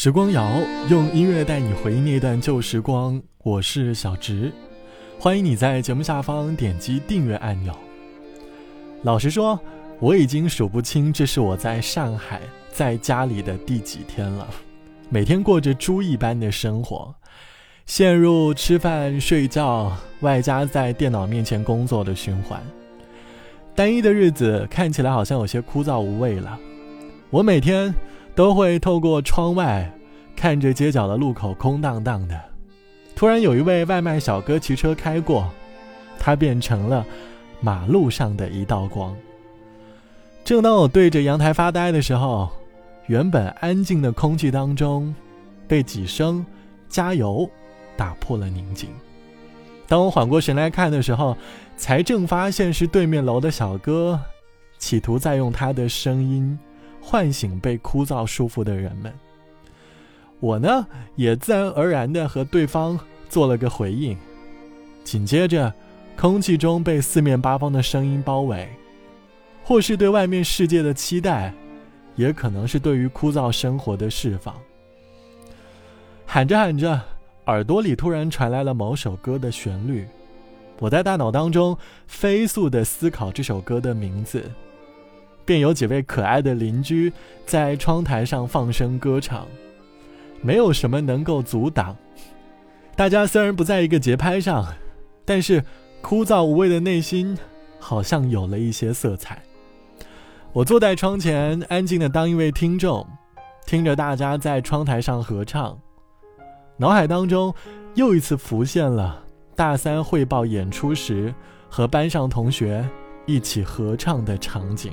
时光谣用音乐带你回忆那段旧时光，我是小植，欢迎你在节目下方点击订阅按钮。老实说，我已经数不清这是我在上海在家里的第几天了，每天过着猪一般的生活，陷入吃饭睡觉外加在电脑面前工作的循环，单一的日子看起来好像有些枯燥无味了。我每天。都会透过窗外看着街角的路口空荡荡的，突然有一位外卖小哥骑车开过，他变成了马路上的一道光。正当我对着阳台发呆的时候，原本安静的空气当中，被几声“加油”打破了宁静。当我缓过神来看的时候，才正发现是对面楼的小哥，企图在用他的声音。唤醒被枯燥束缚的人们。我呢，也自然而然的和对方做了个回应。紧接着，空气中被四面八方的声音包围，或是对外面世界的期待，也可能是对于枯燥生活的释放。喊着喊着，耳朵里突然传来了某首歌的旋律。我在大脑当中飞速的思考这首歌的名字。便有几位可爱的邻居在窗台上放声歌唱，没有什么能够阻挡。大家虽然不在一个节拍上，但是枯燥无味的内心好像有了一些色彩。我坐在窗前，安静的当一位听众，听着大家在窗台上合唱，脑海当中又一次浮现了大三汇报演出时和班上同学一起合唱的场景。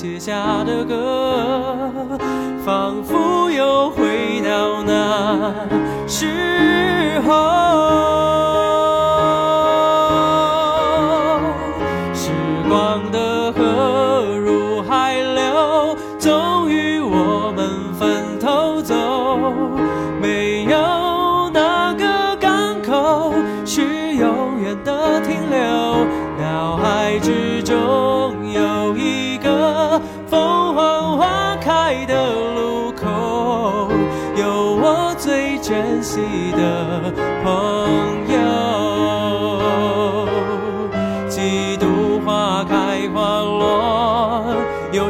写下的歌，仿佛又回到那时候。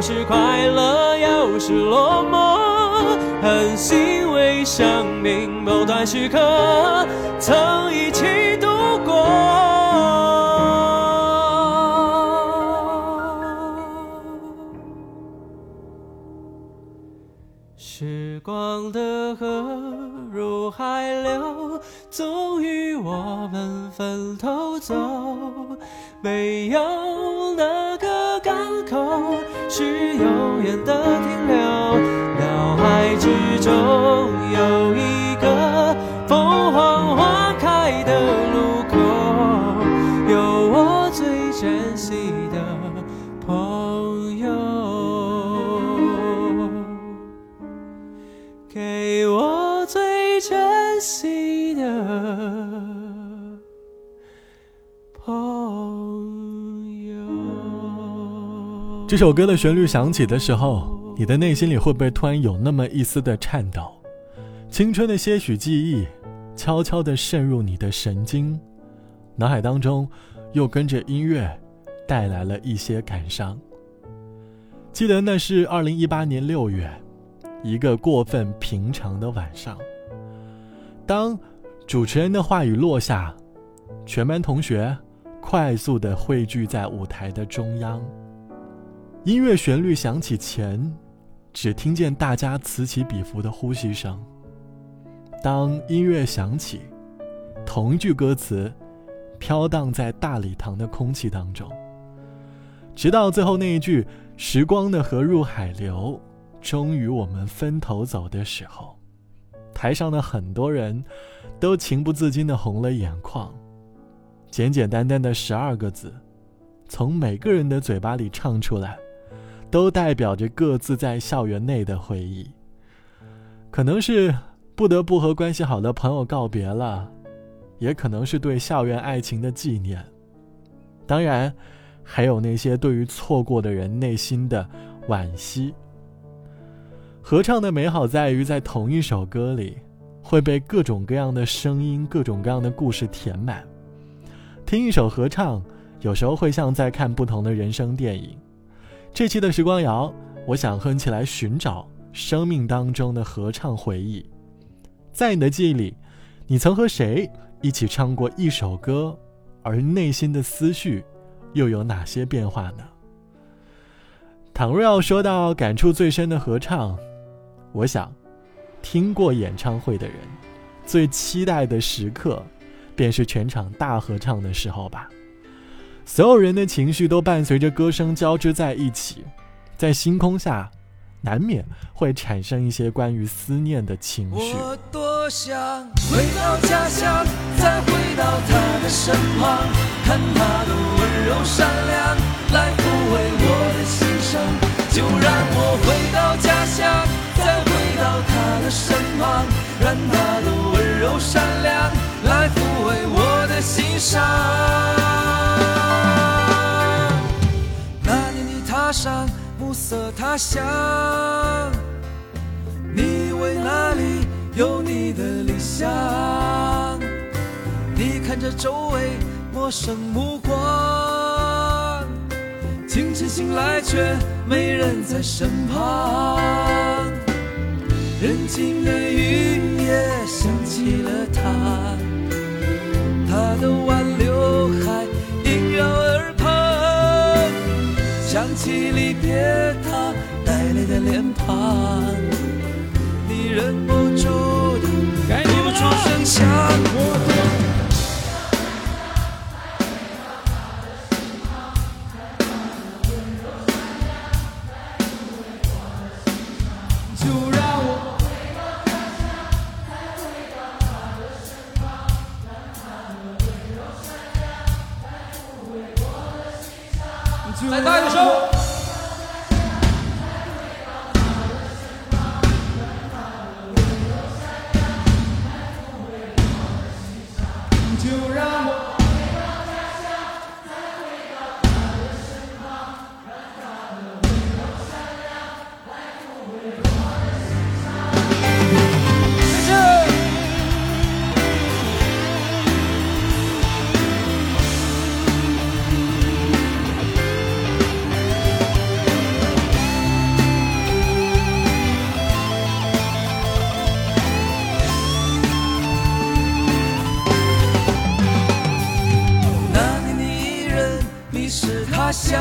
是快乐，又是落寞。很欣慰，生命某段时刻曾一起度过。时光的河入。海流，终于我们分头走。没有哪是永远的停留，脑海之中有一这首歌的旋律响起的时候，你的内心里会不会突然有那么一丝的颤抖？青春的些许记忆，悄悄地渗入你的神经，脑海当中又跟着音乐带来了一些感伤。记得那是二零一八年六月，一个过分平常的晚上。当主持人的话语落下，全班同学快速地汇聚在舞台的中央。音乐旋律响起前，只听见大家此起彼伏的呼吸声。当音乐响起，同一句歌词飘荡在大礼堂的空气当中，直到最后那一句“时光的河入海流”，终于我们分头走的时候，台上的很多人都情不自禁地红了眼眶。简简单单的十二个字，从每个人的嘴巴里唱出来，都代表着各自在校园内的回忆。可能是。不得不和关系好的朋友告别了，也可能是对校园爱情的纪念。当然，还有那些对于错过的人内心的惋惜。合唱的美好在于，在同一首歌里，会被各种各样的声音、各种各样的故事填满。听一首合唱，有时候会像在看不同的人生电影。这期的时光谣，我想哼起来寻找生命当中的合唱回忆。在你的记忆里，你曾和谁一起唱过一首歌，而内心的思绪又有哪些变化呢？倘若要说到感触最深的合唱，我想，听过演唱会的人最期待的时刻，便是全场大合唱的时候吧。所有人的情绪都伴随着歌声交织在一起，在星空下。难免会产生一些关于思念的情绪。我多想回到家乡，再回到他的身旁，看他的温柔善良，来抚慰我的心声。就让我回到家乡，再回到他的身旁，让他的温柔善良来抚慰我的心伤。色他乡，你以为那里有你的理想？你看着周围陌生目光，清晨醒来却没人在身旁。人静的雨也想起了他，他的挽留还想起离别。的脸庞，你忍不就让想，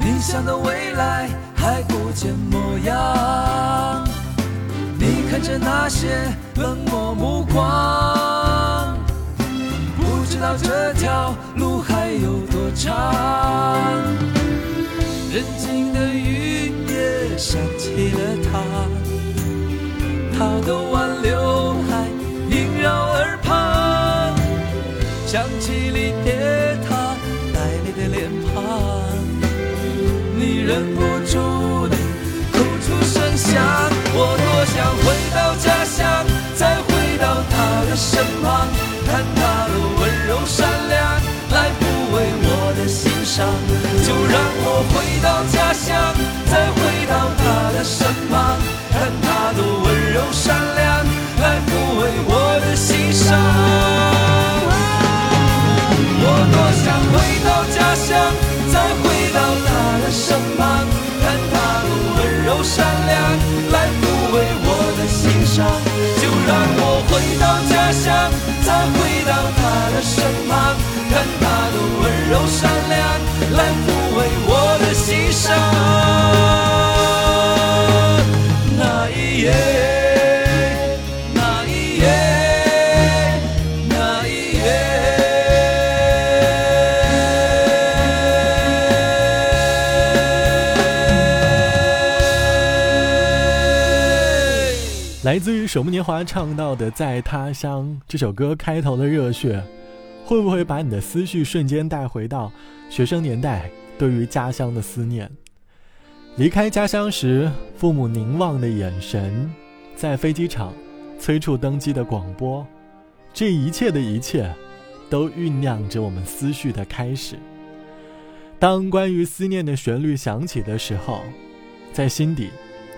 理想的未来还不见模样。你看着那些冷漠目光，不知道这条路还有多长。人静的雨也想起了他，他的挽留想起离别他带泪的脸庞，你忍不住善良来抚慰我的心伤。来自于守木年华唱到的《在他乡》这首歌开头的热血，会不会把你的思绪瞬间带回到学生年代对于家乡的思念？离开家乡时，父母凝望的眼神，在飞机场催促登机的广播，这一切的一切，都酝酿着我们思绪的开始。当关于思念的旋律响起的时候，在心底。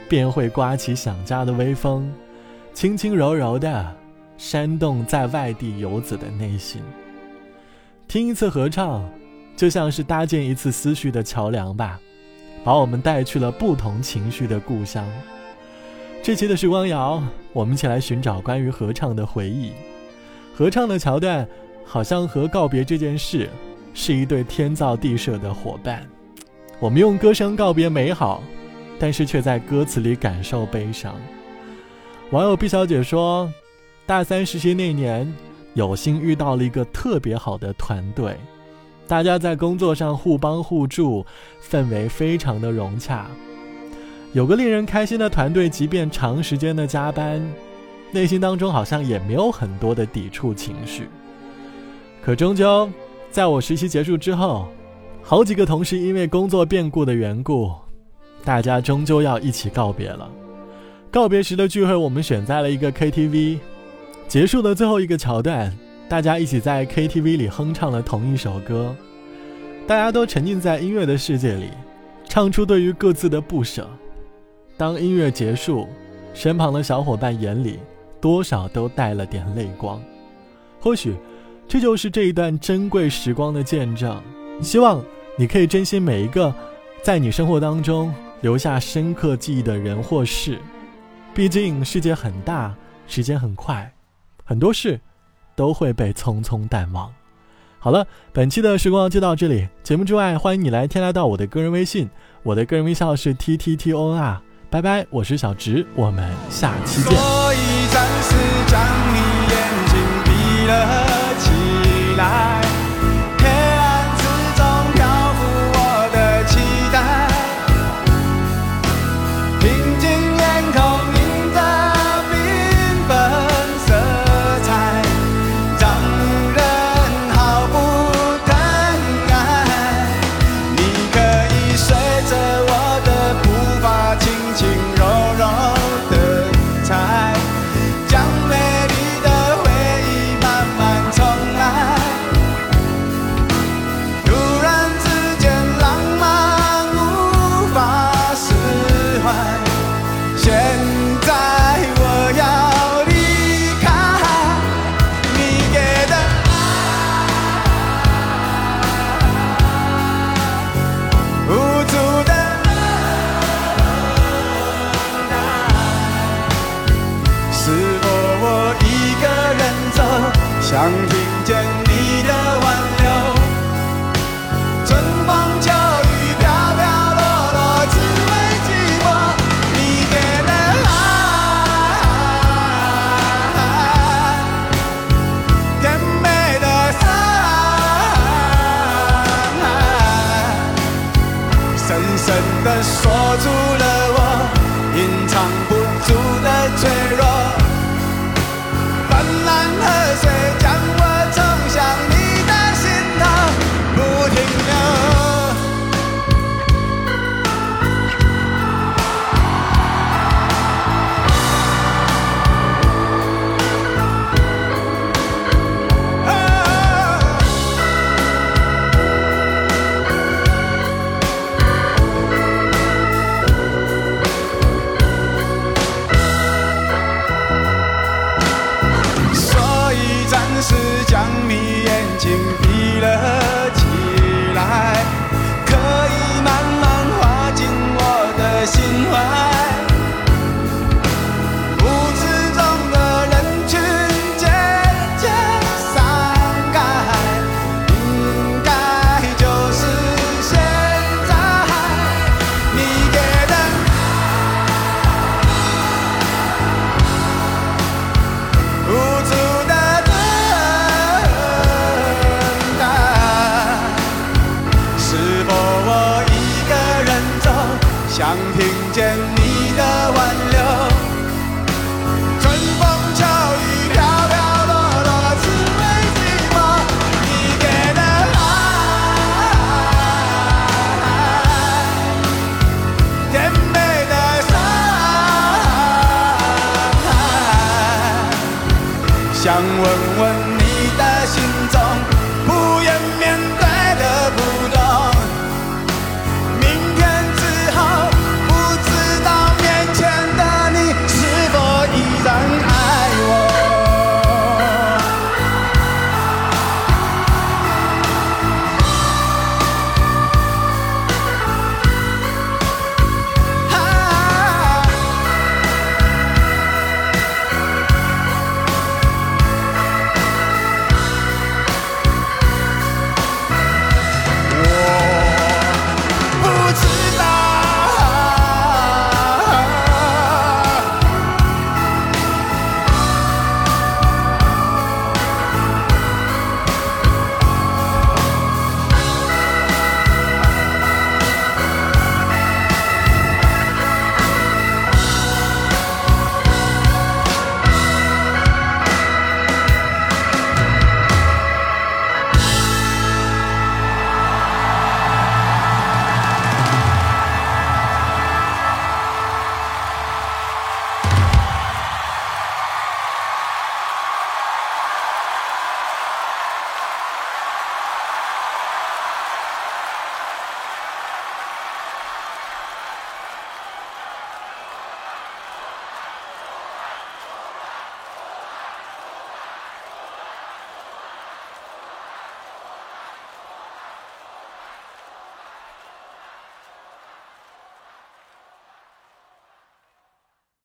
便会刮起想家的微风，轻轻柔柔的煽动在外地游子的内心。听一次合唱，就像是搭建一次思绪的桥梁吧，把我们带去了不同情绪的故乡。这期的时光谣，我们一起来寻找关于合唱的回忆。合唱的桥段，好像和告别这件事，是一对天造地设的伙伴。我们用歌声告别美好。但是却在歌词里感受悲伤。网友毕小姐说：“大三实习那年，有幸遇到了一个特别好的团队，大家在工作上互帮互助，氛围非常的融洽。有个令人开心的团队，即便长时间的加班，内心当中好像也没有很多的抵触情绪。可终究，在我实习结束之后，好几个同事因为工作变故的缘故。”大家终究要一起告别了。告别时的聚会，我们选在了一个 KTV。结束的最后一个桥段，大家一起在 KTV 里哼唱了同一首歌。大家都沉浸在音乐的世界里，唱出对于各自的不舍。当音乐结束，身旁的小伙伴眼里多少都带了点泪光。或许，这就是这一段珍贵时光的见证。希望你可以珍惜每一个在你生活当中。留下深刻记忆的人或事，毕竟世界很大，时间很快，很多事都会被匆匆淡忘。好了，本期的时光就到这里。节目之外，欢迎你来添加到我的个人微信，我的个人微信是 t t t o n r。拜拜，我是小直，我们下期见。所以暂时将你眼睛闭了起来。想问问